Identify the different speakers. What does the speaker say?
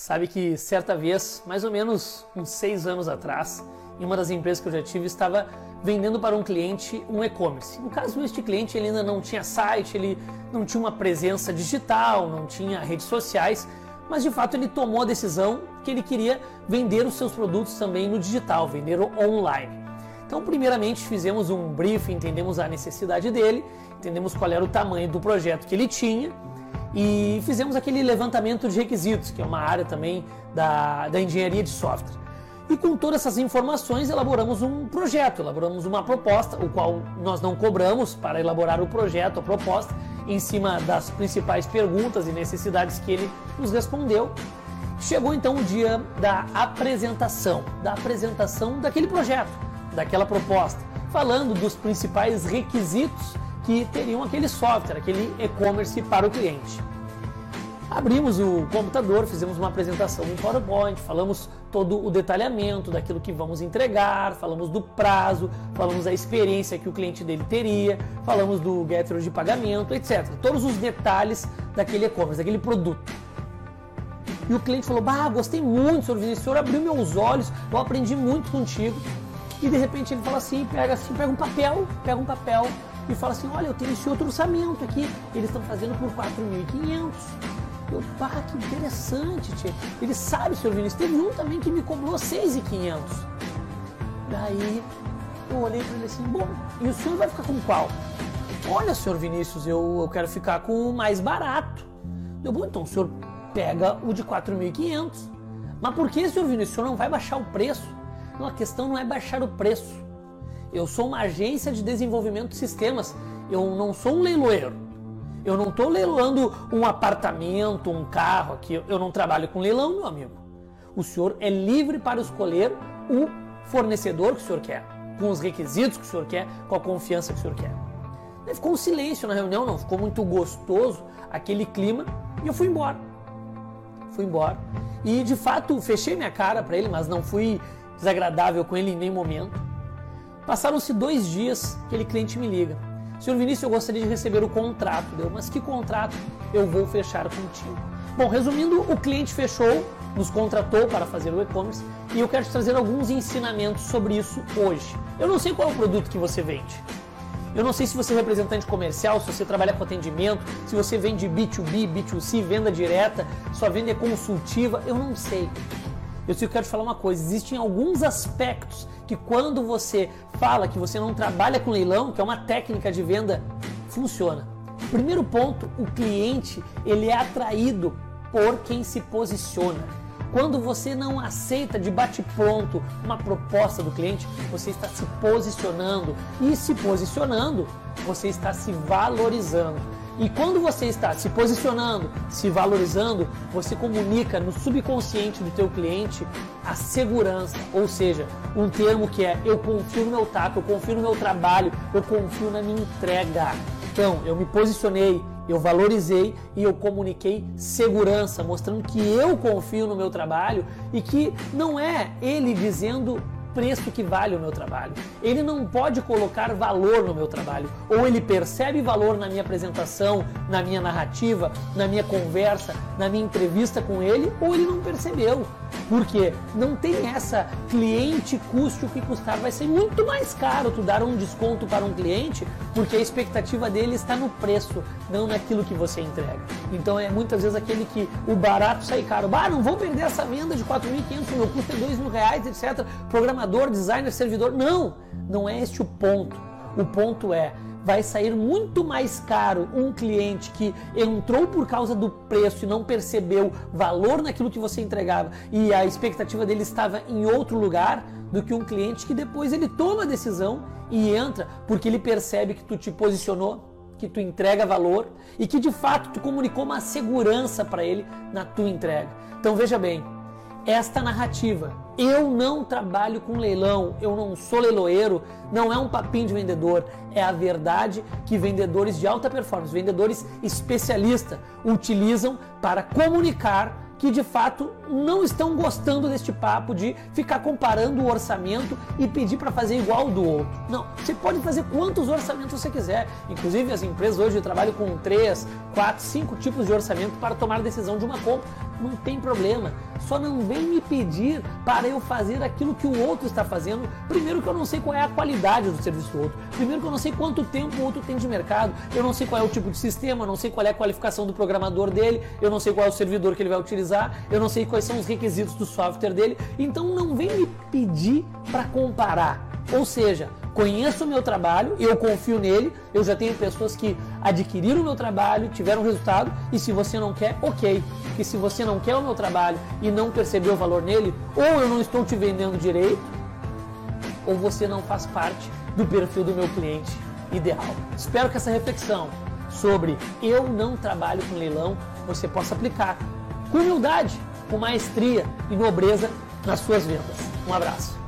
Speaker 1: Sabe que certa vez, mais ou menos uns seis anos atrás, em uma das empresas que eu já tive, estava vendendo para um cliente um e-commerce. No caso, este cliente ele ainda não tinha site, ele não tinha uma presença digital, não tinha redes sociais, mas de fato ele tomou a decisão que ele queria vender os seus produtos também no digital, vender online. Então, primeiramente, fizemos um briefing, entendemos a necessidade dele, entendemos qual era o tamanho do projeto que ele tinha e fizemos aquele levantamento de requisitos, que é uma área também da, da engenharia de software. E com todas essas informações elaboramos um projeto, elaboramos uma proposta, o qual nós não cobramos para elaborar o projeto, a proposta, em cima das principais perguntas e necessidades que ele nos respondeu. Chegou então o dia da apresentação, da apresentação daquele projeto, daquela proposta, falando dos principais requisitos que teriam aquele software, aquele e-commerce para o cliente. Abrimos o computador, fizemos uma apresentação em PowerPoint, falamos todo o detalhamento daquilo que vamos entregar, falamos do prazo, falamos da experiência que o cliente dele teria, falamos do gateway de pagamento, etc. Todos os detalhes daquele e-commerce, daquele produto. E o cliente falou: Bah, gostei muito, senhor Vinícius, o senhor abriu meus olhos, eu aprendi muito contigo. E de repente ele fala assim, pega assim, pega um papel, pega um papel e fala assim, olha, eu tenho esse outro orçamento aqui, eles estão fazendo por 4.500. Eu, pá, que interessante, tia. Ele sabe, senhor Vinícius, teve um também que me cobrou 6.500. Daí eu olhei para ele assim, bom, e o senhor vai ficar com qual? Olha, senhor Vinícius, eu, eu quero ficar com o mais barato. Eu, bom, então o senhor pega o de 4.500. Mas por que, senhor Vinícius, o senhor não vai baixar o preço? Não, a questão não é baixar o preço. Eu sou uma agência de desenvolvimento de sistemas. Eu não sou um leiloeiro. Eu não estou leiloando um apartamento, um carro aqui. Eu não trabalho com leilão, meu amigo. O senhor é livre para escolher o fornecedor que o senhor quer, com os requisitos que o senhor quer, com a confiança que o senhor quer. Aí ficou um silêncio na reunião, não ficou muito gostoso aquele clima e eu fui embora. Fui embora. E de fato fechei minha cara para ele, mas não fui desagradável com ele em nenhum momento. Passaram-se dois dias, aquele cliente me liga. Senhor Vinícius, eu gostaria de receber o contrato. Deu, mas que contrato eu vou fechar contigo? Bom, resumindo, o cliente fechou, nos contratou para fazer o e-commerce e eu quero te trazer alguns ensinamentos sobre isso hoje. Eu não sei qual é o produto que você vende. Eu não sei se você é representante comercial, se você trabalha com atendimento, se você vende B2B, B2C, venda direta, sua venda é consultiva, eu não sei. Eu só quero te falar uma coisa: existem alguns aspectos que, quando você fala que você não trabalha com leilão, que é uma técnica de venda, funciona. Primeiro ponto: o cliente ele é atraído por quem se posiciona. Quando você não aceita de bate-pronto uma proposta do cliente, você está se posicionando. E se posicionando, você está se valorizando. E quando você está se posicionando, se valorizando, você comunica no subconsciente do teu cliente a segurança, ou seja, um termo que é eu confio no meu tato, eu confio no meu trabalho, eu confio na minha entrega. Então, eu me posicionei, eu valorizei e eu comuniquei segurança, mostrando que eu confio no meu trabalho e que não é ele dizendo preço que vale o meu trabalho. Ele não pode colocar valor no meu trabalho. Ou ele percebe valor na minha apresentação, na minha narrativa, na minha conversa, na minha entrevista com ele, ou ele não percebeu. Porque não tem essa cliente custe o que custar. Vai ser muito mais caro tu dar um desconto para um cliente, porque a expectativa dele está no preço, não naquilo que você entrega. Então é muitas vezes aquele que o barato sai caro. Ah, não vou perder essa venda de 4.500, meu custo é 2 mil reais, etc. Programador, designer, servidor. Não, não é este o ponto. O ponto é vai sair muito mais caro um cliente que entrou por causa do preço e não percebeu valor naquilo que você entregava e a expectativa dele estava em outro lugar do que um cliente que depois ele toma a decisão e entra porque ele percebe que tu te posicionou, que tu entrega valor e que de fato tu comunicou uma segurança para ele na tua entrega. Então veja bem, esta narrativa. Eu não trabalho com leilão, eu não sou leiloeiro, não é um papinho de vendedor, é a verdade que vendedores de alta performance, vendedores especialistas, utilizam para comunicar que de fato não estão gostando deste papo de ficar comparando o orçamento e pedir para fazer igual do outro. Não, você pode fazer quantos orçamentos você quiser. Inclusive as empresas hoje trabalham com três, quatro, cinco tipos de orçamento para tomar a decisão de uma compra não tem problema. Só não vem me pedir para eu fazer aquilo que o outro está fazendo. Primeiro que eu não sei qual é a qualidade do serviço do outro. Primeiro que eu não sei quanto tempo o outro tem de mercado. Eu não sei qual é o tipo de sistema, eu não sei qual é a qualificação do programador dele, eu não sei qual é o servidor que ele vai utilizar, eu não sei quais são os requisitos do software dele. Então não vem me pedir para comparar. Ou seja, conheço o meu trabalho, eu confio nele, eu já tenho pessoas que adquiriram o meu trabalho, tiveram resultado, e se você não quer, ok. Que se você não quer o meu trabalho e não percebeu o valor nele, ou eu não estou te vendendo direito, ou você não faz parte do perfil do meu cliente ideal. Espero que essa reflexão sobre eu não trabalho com leilão você possa aplicar com humildade, com maestria e nobreza nas suas vendas. Um abraço.